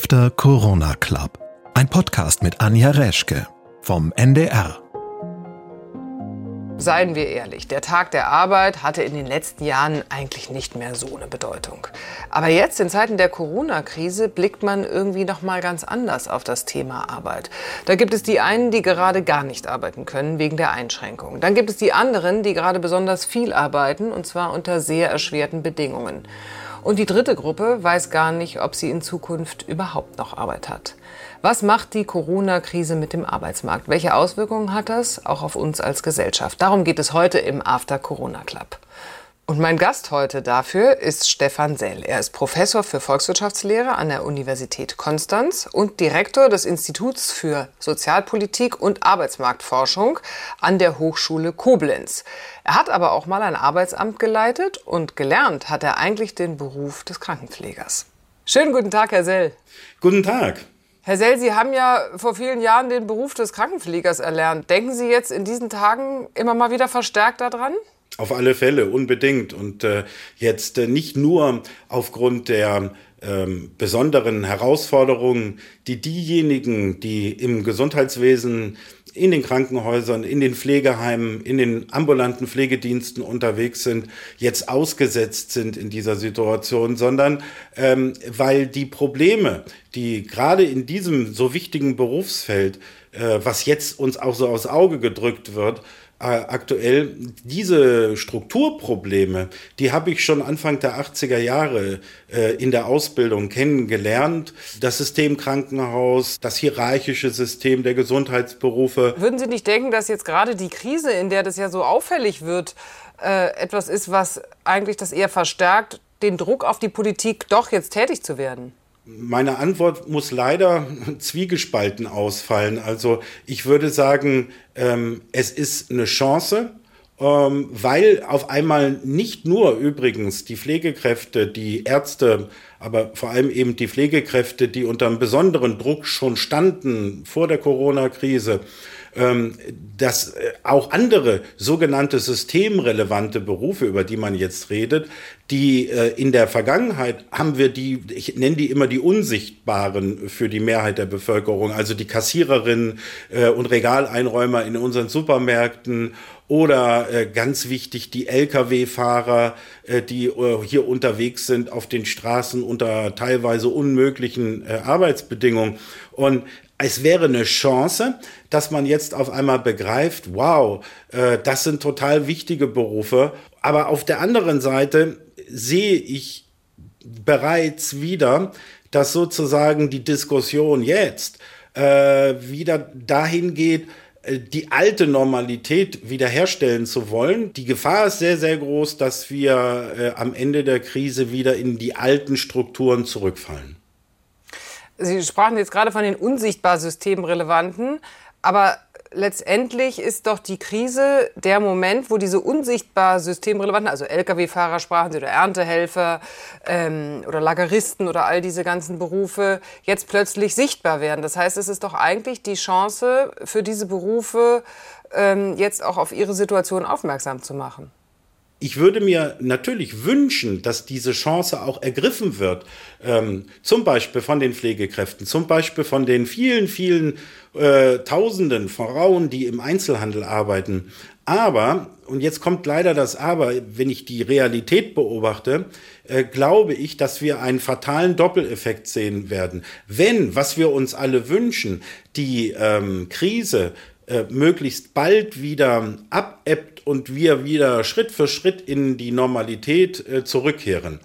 After Corona Club. Ein Podcast mit Anja Reschke vom NDR. Seien wir ehrlich, der Tag der Arbeit hatte in den letzten Jahren eigentlich nicht mehr so eine Bedeutung. Aber jetzt in Zeiten der Corona-Krise blickt man irgendwie noch mal ganz anders auf das Thema Arbeit. Da gibt es die einen, die gerade gar nicht arbeiten können wegen der Einschränkungen. Dann gibt es die anderen, die gerade besonders viel arbeiten und zwar unter sehr erschwerten Bedingungen. Und die dritte Gruppe weiß gar nicht, ob sie in Zukunft überhaupt noch Arbeit hat. Was macht die Corona-Krise mit dem Arbeitsmarkt? Welche Auswirkungen hat das auch auf uns als Gesellschaft? Darum geht es heute im After Corona Club. Und mein Gast heute dafür ist Stefan Sell. Er ist Professor für Volkswirtschaftslehre an der Universität Konstanz und Direktor des Instituts für Sozialpolitik und Arbeitsmarktforschung an der Hochschule Koblenz. Er hat aber auch mal ein Arbeitsamt geleitet und gelernt hat er eigentlich den Beruf des Krankenpflegers. Schönen guten Tag, Herr Sell. Guten Tag. Herr Sell, Sie haben ja vor vielen Jahren den Beruf des Krankenpflegers erlernt. Denken Sie jetzt in diesen Tagen immer mal wieder verstärkt daran? Auf alle Fälle, unbedingt. Und äh, jetzt äh, nicht nur aufgrund der ähm, besonderen Herausforderungen, die diejenigen, die im Gesundheitswesen in den Krankenhäusern, in den Pflegeheimen, in den ambulanten Pflegediensten unterwegs sind, jetzt ausgesetzt sind in dieser Situation, sondern ähm, weil die Probleme, die gerade in diesem so wichtigen Berufsfeld, äh, was jetzt uns auch so aufs Auge gedrückt wird, aktuell diese Strukturprobleme, die habe ich schon Anfang der 80er Jahre äh, in der Ausbildung kennengelernt. Das System Krankenhaus, das hierarchische System der Gesundheitsberufe. Würden Sie nicht denken, dass jetzt gerade die Krise, in der das ja so auffällig wird, äh, etwas ist, was eigentlich das eher verstärkt, den Druck auf die Politik doch jetzt tätig zu werden? Meine Antwort muss leider zwiegespalten ausfallen. Also ich würde sagen, ähm, es ist eine Chance, ähm, weil auf einmal nicht nur übrigens die Pflegekräfte, die Ärzte, aber vor allem eben die Pflegekräfte, die unter einem besonderen Druck schon standen vor der Corona-Krise, dass äh, auch andere sogenannte systemrelevante Berufe, über die man jetzt redet, die äh, in der Vergangenheit haben wir die, ich nenne die immer die unsichtbaren für die Mehrheit der Bevölkerung, also die Kassiererinnen äh, und Regaleinräumer in unseren Supermärkten oder äh, ganz wichtig die Lkw-Fahrer, äh, die äh, hier unterwegs sind auf den Straßen unter teilweise unmöglichen Arbeitsbedingungen. Und es wäre eine Chance, dass man jetzt auf einmal begreift, wow, äh, das sind total wichtige Berufe. Aber auf der anderen Seite sehe ich bereits wieder, dass sozusagen die Diskussion jetzt äh, wieder dahin geht, äh, die alte Normalität wiederherstellen zu wollen. Die Gefahr ist sehr, sehr groß, dass wir äh, am Ende der Krise wieder in die alten Strukturen zurückfallen. Sie sprachen jetzt gerade von den unsichtbar systemrelevanten, aber letztendlich ist doch die Krise der Moment, wo diese unsichtbar systemrelevanten, also Lkw-Fahrer sprachen Sie oder Erntehelfer ähm, oder Lageristen oder all diese ganzen Berufe jetzt plötzlich sichtbar werden. Das heißt, es ist doch eigentlich die Chance für diese Berufe, ähm, jetzt auch auf ihre Situation aufmerksam zu machen ich würde mir natürlich wünschen, dass diese Chance auch ergriffen wird, ähm, zum Beispiel von den Pflegekräften, zum Beispiel von den vielen, vielen äh, Tausenden Frauen, die im Einzelhandel arbeiten. Aber, und jetzt kommt leider das Aber, wenn ich die Realität beobachte, äh, glaube ich, dass wir einen fatalen Doppeleffekt sehen werden. Wenn, was wir uns alle wünschen, die ähm, Krise äh, möglichst bald wieder abebbt und wir wieder Schritt für Schritt in die Normalität äh, zurückkehren.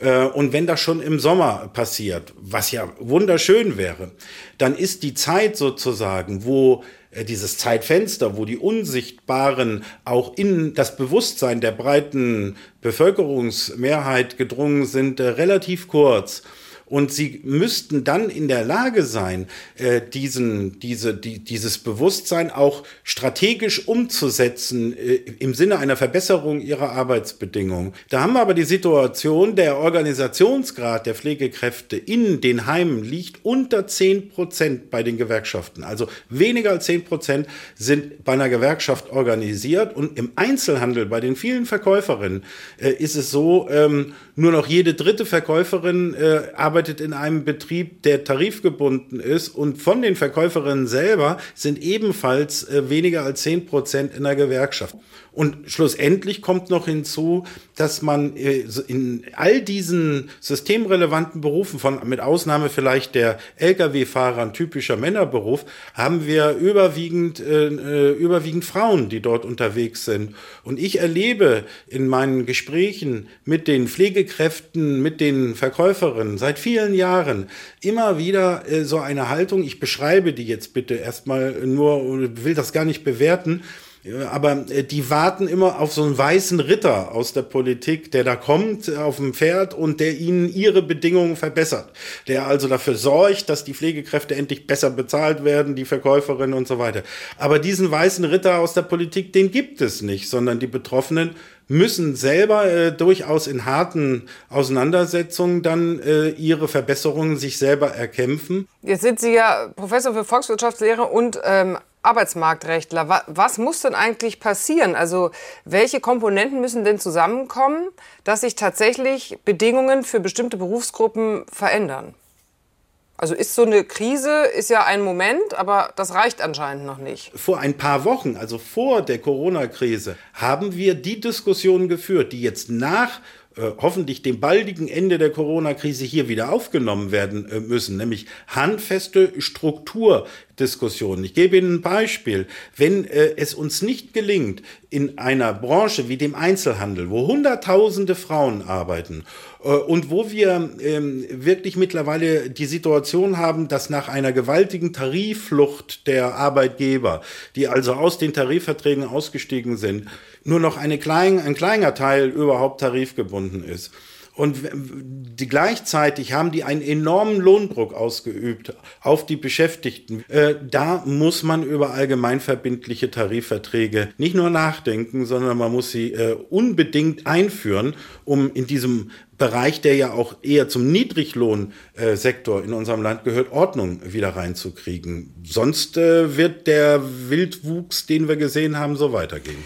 Äh, und wenn das schon im Sommer passiert, was ja wunderschön wäre, dann ist die Zeit sozusagen, wo äh, dieses Zeitfenster, wo die Unsichtbaren auch in das Bewusstsein der breiten Bevölkerungsmehrheit gedrungen sind, äh, relativ kurz. Und sie müssten dann in der Lage sein, äh, diesen, diese, die, dieses Bewusstsein auch strategisch umzusetzen äh, im Sinne einer Verbesserung ihrer Arbeitsbedingungen. Da haben wir aber die Situation, der Organisationsgrad der Pflegekräfte in den Heimen liegt unter 10 Prozent bei den Gewerkschaften. Also weniger als 10 Prozent sind bei einer Gewerkschaft organisiert. Und im Einzelhandel, bei den vielen Verkäuferinnen, äh, ist es so, ähm, nur noch jede dritte Verkäuferin äh, arbeitet arbeitet in einem Betrieb, der tarifgebunden ist und von den Verkäuferinnen selber sind ebenfalls äh, weniger als 10 Prozent in der Gewerkschaft. Und schlussendlich kommt noch hinzu, dass man äh, in all diesen systemrelevanten Berufen, von, mit Ausnahme vielleicht der Lkw-Fahrer, ein typischer Männerberuf, haben wir überwiegend, äh, äh, überwiegend Frauen, die dort unterwegs sind. Und ich erlebe in meinen Gesprächen mit den Pflegekräften, mit den Verkäuferinnen seit vielen Jahren immer wieder äh, so eine Haltung. Ich beschreibe die jetzt bitte erstmal nur, will das gar nicht bewerten aber äh, die warten immer auf so einen weißen Ritter aus der Politik, der da kommt äh, auf dem Pferd und der ihnen ihre Bedingungen verbessert. Der also dafür sorgt, dass die Pflegekräfte endlich besser bezahlt werden, die Verkäuferinnen und so weiter. Aber diesen weißen Ritter aus der Politik, den gibt es nicht, sondern die Betroffenen müssen selber äh, durchaus in harten Auseinandersetzungen dann äh, ihre Verbesserungen sich selber erkämpfen. Jetzt sind Sie ja Professor für Volkswirtschaftslehre und ähm, Arbeitsmarktrechtler. Was muss denn eigentlich passieren? Also welche Komponenten müssen denn zusammenkommen, dass sich tatsächlich Bedingungen für bestimmte Berufsgruppen verändern? Also ist so eine Krise, ist ja ein Moment, aber das reicht anscheinend noch nicht. Vor ein paar Wochen, also vor der Corona-Krise, haben wir die Diskussion geführt, die jetzt nach äh, hoffentlich dem baldigen Ende der Corona-Krise hier wieder aufgenommen werden äh, müssen, nämlich handfeste Strukturdiskussionen. Ich gebe Ihnen ein Beispiel. Wenn äh, es uns nicht gelingt, in einer Branche wie dem Einzelhandel, wo Hunderttausende Frauen arbeiten äh, und wo wir ähm, wirklich mittlerweile die Situation haben, dass nach einer gewaltigen Tarifflucht der Arbeitgeber, die also aus den Tarifverträgen ausgestiegen sind, nur noch eine klein, ein kleiner Teil überhaupt tarifgebunden ist. Und die, gleichzeitig haben die einen enormen Lohndruck ausgeübt auf die Beschäftigten. Äh, da muss man über allgemeinverbindliche Tarifverträge nicht nur nachdenken, sondern man muss sie äh, unbedingt einführen, um in diesem Bereich, der ja auch eher zum Niedriglohnsektor in unserem Land gehört, Ordnung wieder reinzukriegen. Sonst äh, wird der Wildwuchs, den wir gesehen haben, so weitergehen.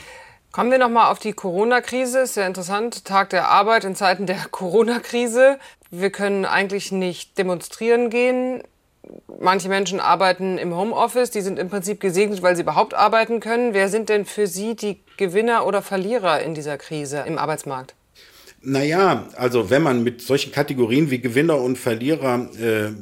Kommen wir noch mal auf die Corona-Krise. Ist ja interessant. Tag der Arbeit in Zeiten der Corona-Krise. Wir können eigentlich nicht demonstrieren gehen. Manche Menschen arbeiten im Homeoffice. Die sind im Prinzip gesegnet, weil sie überhaupt arbeiten können. Wer sind denn für Sie die Gewinner oder Verlierer in dieser Krise im Arbeitsmarkt? Naja, also wenn man mit solchen Kategorien wie Gewinner und Verlierer äh,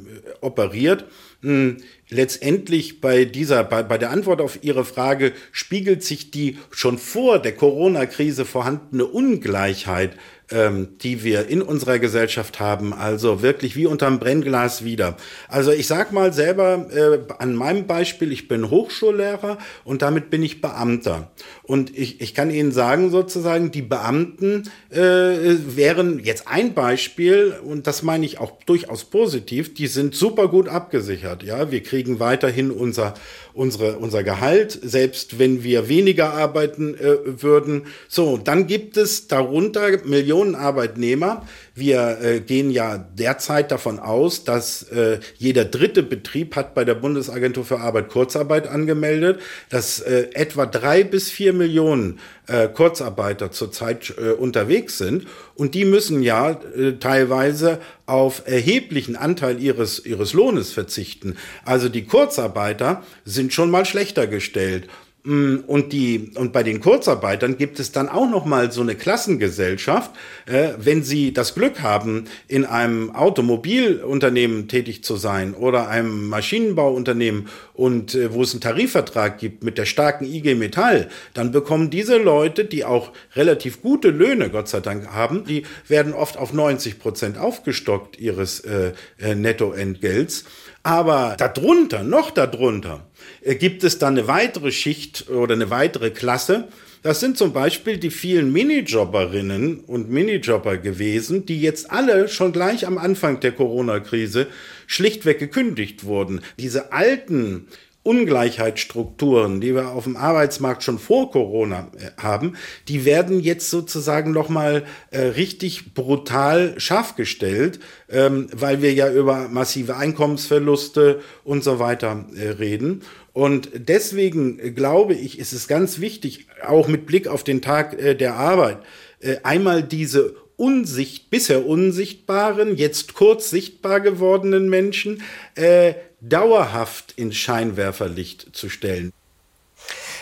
operiert, mh, letztendlich bei dieser, bei, bei der Antwort auf Ihre Frage spiegelt sich die schon vor der Corona-Krise vorhandene Ungleichheit ähm, die wir in unserer Gesellschaft haben, also wirklich wie unterm Brennglas wieder. Also ich sag mal selber äh, an meinem Beispiel, ich bin Hochschullehrer und damit bin ich Beamter. Und ich, ich kann Ihnen sagen sozusagen, die Beamten äh, wären jetzt ein Beispiel und das meine ich auch durchaus positiv, die sind super gut abgesichert. Ja, wir kriegen weiterhin unser unsere, unser Gehalt, selbst wenn wir weniger arbeiten äh, würden. So, dann gibt es darunter Millionen Arbeitnehmer. Wir äh, gehen ja derzeit davon aus, dass äh, jeder dritte Betrieb hat bei der Bundesagentur für Arbeit Kurzarbeit angemeldet, dass äh, etwa drei bis vier Millionen äh, Kurzarbeiter zurzeit äh, unterwegs sind und die müssen ja teilweise auf erheblichen Anteil ihres, ihres Lohnes verzichten. Also die Kurzarbeiter sind schon mal schlechter gestellt. Mm, und die und bei den Kurzarbeitern gibt es dann auch noch mal so eine Klassengesellschaft, äh, wenn sie das Glück haben, in einem Automobilunternehmen tätig zu sein oder einem Maschinenbauunternehmen und äh, wo es einen Tarifvertrag gibt mit der starken IG Metall, dann bekommen diese Leute, die auch relativ gute Löhne, Gott sei Dank haben, die werden oft auf 90 Prozent aufgestockt ihres äh, äh, Nettoentgelts. Aber darunter, noch darunter, gibt es dann eine weitere Schicht oder eine weitere Klasse. Das sind zum Beispiel die vielen Minijobberinnen und Minijobber gewesen, die jetzt alle schon gleich am Anfang der Corona-Krise schlichtweg gekündigt wurden. Diese alten Ungleichheitsstrukturen, die wir auf dem Arbeitsmarkt schon vor Corona äh, haben, die werden jetzt sozusagen nochmal äh, richtig brutal scharf gestellt, ähm, weil wir ja über massive Einkommensverluste und so weiter äh, reden. Und deswegen äh, glaube ich, ist es ganz wichtig, auch mit Blick auf den Tag äh, der Arbeit, äh, einmal diese unsicht, bisher unsichtbaren, jetzt kurz sichtbar gewordenen Menschen äh, dauerhaft ins Scheinwerferlicht zu stellen.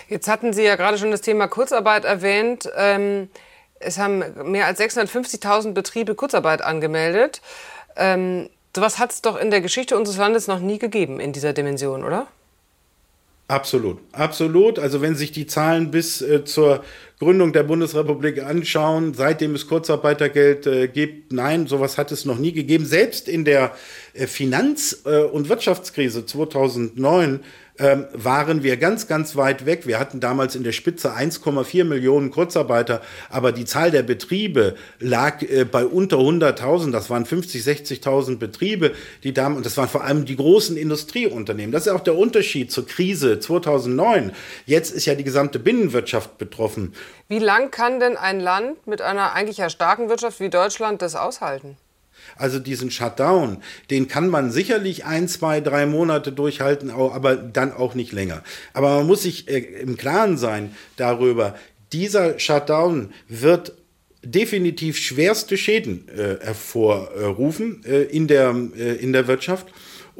Jetzt hatten Sie ja gerade schon das Thema Kurzarbeit erwähnt. Ähm, es haben mehr als 650.000 Betriebe Kurzarbeit angemeldet. Ähm, sowas hat es doch in der Geschichte unseres Landes noch nie gegeben in dieser Dimension, oder? Absolut, absolut. Also wenn sich die Zahlen bis äh, zur Gründung der Bundesrepublik anschauen, seitdem es Kurzarbeitergeld äh, gibt, nein, sowas hat es noch nie gegeben. Selbst in der äh, Finanz- äh, und Wirtschaftskrise 2009 ähm, waren wir ganz, ganz weit weg. Wir hatten damals in der Spitze 1,4 Millionen Kurzarbeiter, aber die Zahl der Betriebe lag äh, bei unter 100.000. Das waren 50, 60.000 Betriebe, die damals, und das waren vor allem die großen Industrieunternehmen. Das ist auch der Unterschied zur Krise 2009. Jetzt ist ja die gesamte Binnenwirtschaft betroffen. Wie lang kann denn ein Land mit einer eigentlich ja starken Wirtschaft wie Deutschland das aushalten? Also diesen Shutdown, den kann man sicherlich ein, zwei, drei Monate durchhalten, aber dann auch nicht länger. Aber man muss sich äh, im Klaren sein darüber, dieser Shutdown wird definitiv schwerste Schäden äh, hervorrufen äh, in, der, äh, in der Wirtschaft.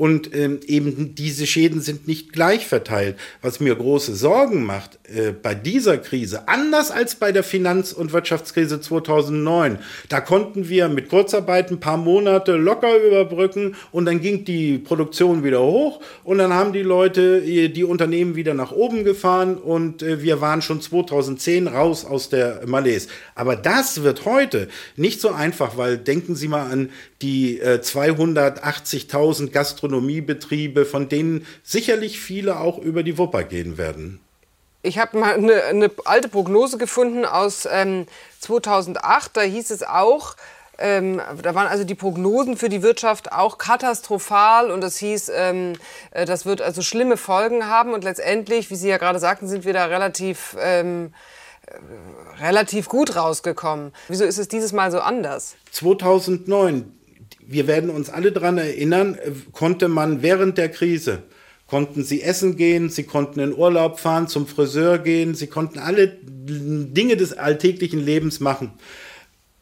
Und ähm, eben diese Schäden sind nicht gleich verteilt. Was mir große Sorgen macht äh, bei dieser Krise, anders als bei der Finanz- und Wirtschaftskrise 2009, da konnten wir mit Kurzarbeit ein paar Monate locker überbrücken und dann ging die Produktion wieder hoch und dann haben die Leute äh, die Unternehmen wieder nach oben gefahren und äh, wir waren schon 2010 raus aus der Malaise. Aber das wird heute nicht so einfach, weil denken Sie mal an die äh, 280.000 Gastronomiebetriebe, von denen sicherlich viele auch über die Wupper gehen werden. Ich habe mal eine, eine, alte Prognose gefunden aus ähm, 2008. Da hieß es auch, ähm, da waren also die Prognosen für die Wirtschaft auch katastrophal und das hieß, ähm, äh, das wird also schlimme Folgen haben und letztendlich, wie Sie ja gerade sagten, sind wir da relativ ähm, äh, relativ gut rausgekommen. Wieso ist es dieses Mal so anders? 2009 wir werden uns alle daran erinnern, äh, konnte man während der Krise, konnten sie essen gehen, sie konnten in Urlaub fahren, zum Friseur gehen, sie konnten alle Dinge des alltäglichen Lebens machen.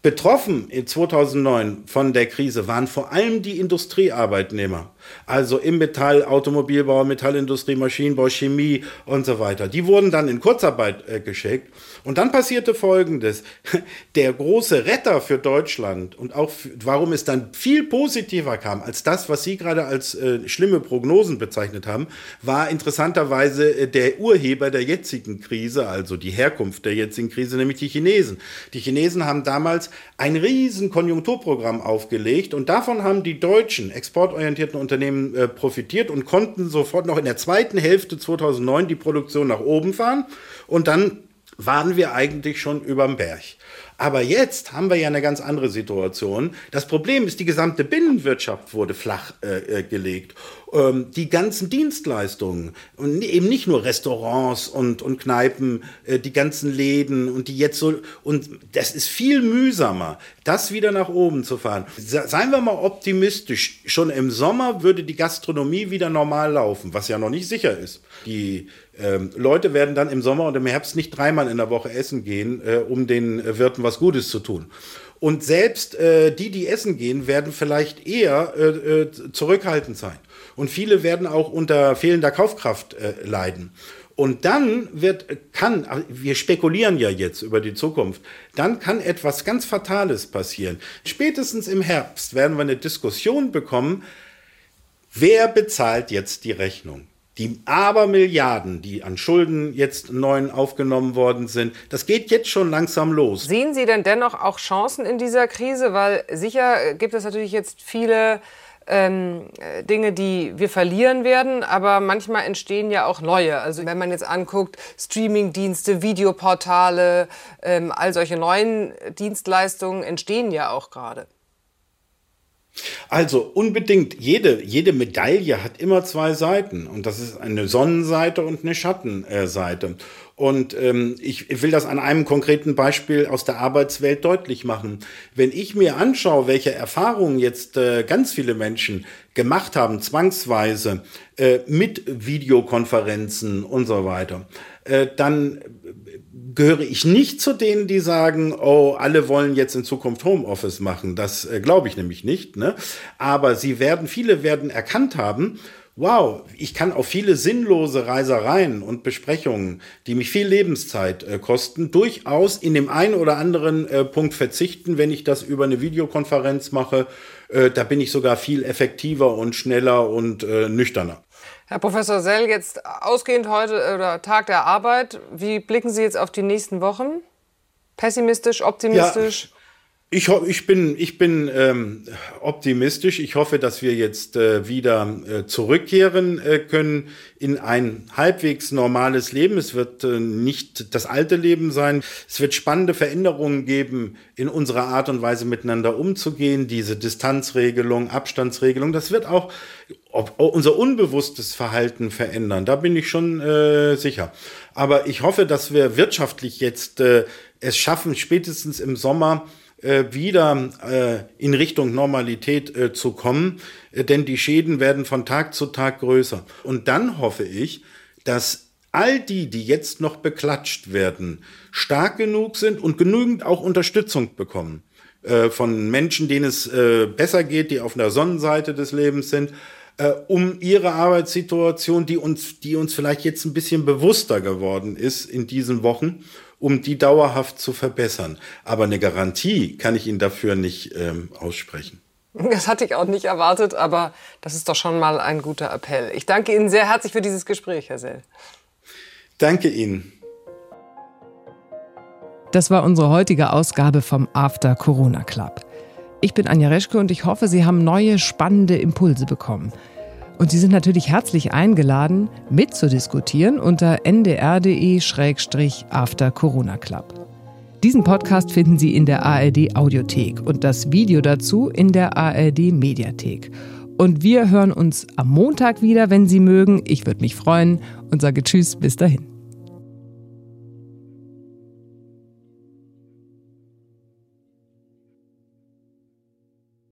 Betroffen in 2009 von der Krise waren vor allem die Industriearbeitnehmer, also im Metall, Automobilbau, Metallindustrie, Maschinenbau, Chemie und so weiter. Die wurden dann in Kurzarbeit äh, geschickt und dann passierte Folgendes. Der große Retter für Deutschland und auch für, warum es dann viel positiver kam als das, was Sie gerade als äh, schlimme Prognosen bezeichnet haben, war interessanterweise äh, der Urheber der jetzigen Krise, also die Herkunft der jetzigen Krise, nämlich die Chinesen. Die Chinesen haben damals ein riesen Konjunkturprogramm aufgelegt und davon haben die deutschen exportorientierten Unternehmen äh, profitiert und konnten sofort noch in der zweiten Hälfte 2009 die Produktion nach oben fahren und dann waren wir eigentlich schon überm Berg. Aber jetzt haben wir ja eine ganz andere Situation. Das Problem ist, die gesamte Binnenwirtschaft wurde flach äh, äh gelegt ähm, die ganzen Dienstleistungen und eben nicht nur Restaurants und, und Kneipen, äh, die ganzen Läden und die jetzt so, und das ist viel mühsamer, das wieder nach oben zu fahren. Seien wir mal optimistisch, schon im Sommer würde die Gastronomie wieder normal laufen, was ja noch nicht sicher ist. Die ähm, Leute werden dann im Sommer und im Herbst nicht dreimal in der Woche essen gehen, äh, um den Wirten was Gutes zu tun. Und selbst äh, die, die essen gehen, werden vielleicht eher äh, äh, zurückhaltend sein. Und viele werden auch unter fehlender Kaufkraft äh, leiden. Und dann wird, kann, wir spekulieren ja jetzt über die Zukunft, dann kann etwas ganz Fatales passieren. Spätestens im Herbst werden wir eine Diskussion bekommen, wer bezahlt jetzt die Rechnung? Die Abermilliarden, die an Schulden jetzt neu aufgenommen worden sind, das geht jetzt schon langsam los. Sehen Sie denn dennoch auch Chancen in dieser Krise? Weil sicher gibt es natürlich jetzt viele ähm, Dinge, die wir verlieren werden, aber manchmal entstehen ja auch neue. Also wenn man jetzt anguckt, Streamingdienste, Videoportale, ähm, all solche neuen Dienstleistungen entstehen ja auch gerade. Also unbedingt, jede, jede Medaille hat immer zwei Seiten und das ist eine Sonnenseite und eine Schattenseite. Und ähm, ich will das an einem konkreten Beispiel aus der Arbeitswelt deutlich machen. Wenn ich mir anschaue, welche Erfahrungen jetzt äh, ganz viele Menschen gemacht haben, zwangsweise äh, mit Videokonferenzen und so weiter, äh, dann gehöre ich nicht zu denen, die sagen, oh, alle wollen jetzt in Zukunft Homeoffice machen. Das äh, glaube ich nämlich nicht. Ne? Aber sie werden, viele werden erkannt haben, wow, ich kann auf viele sinnlose Reisereien und Besprechungen, die mich viel Lebenszeit äh, kosten, durchaus in dem einen oder anderen äh, Punkt verzichten, wenn ich das über eine Videokonferenz mache. Äh, da bin ich sogar viel effektiver und schneller und äh, nüchterner. Herr Professor Sell, jetzt ausgehend heute äh, oder Tag der Arbeit, wie blicken Sie jetzt auf die nächsten Wochen? Pessimistisch, optimistisch? Ja. Ich, ich bin, ich bin ähm, optimistisch. Ich hoffe, dass wir jetzt äh, wieder äh, zurückkehren äh, können in ein halbwegs normales Leben. Es wird äh, nicht das alte Leben sein. Es wird spannende Veränderungen geben in unserer Art und Weise miteinander umzugehen. Diese Distanzregelung, Abstandsregelung, das wird auch unser unbewusstes Verhalten verändern. Da bin ich schon äh, sicher. Aber ich hoffe, dass wir wirtschaftlich jetzt äh, es schaffen, spätestens im Sommer wieder äh, in Richtung Normalität äh, zu kommen, äh, denn die Schäden werden von Tag zu Tag größer. Und dann hoffe ich, dass all die, die jetzt noch beklatscht werden, stark genug sind und genügend auch Unterstützung bekommen äh, von Menschen, denen es äh, besser geht, die auf der Sonnenseite des Lebens sind, um ihre Arbeitssituation, die uns, die uns vielleicht jetzt ein bisschen bewusster geworden ist in diesen Wochen, um die dauerhaft zu verbessern. Aber eine Garantie kann ich Ihnen dafür nicht ähm, aussprechen. Das hatte ich auch nicht erwartet, aber das ist doch schon mal ein guter Appell. Ich danke Ihnen sehr herzlich für dieses Gespräch, Herr Sell. Danke Ihnen. Das war unsere heutige Ausgabe vom After Corona Club. Ich bin Anja Reschke und ich hoffe, Sie haben neue spannende Impulse bekommen. Und Sie sind natürlich herzlich eingeladen, mitzudiskutieren unter ndr.de-after Corona Club. Diesen Podcast finden Sie in der ARD Audiothek und das Video dazu in der ARD Mediathek. Und wir hören uns am Montag wieder, wenn Sie mögen. Ich würde mich freuen und sage Tschüss, bis dahin.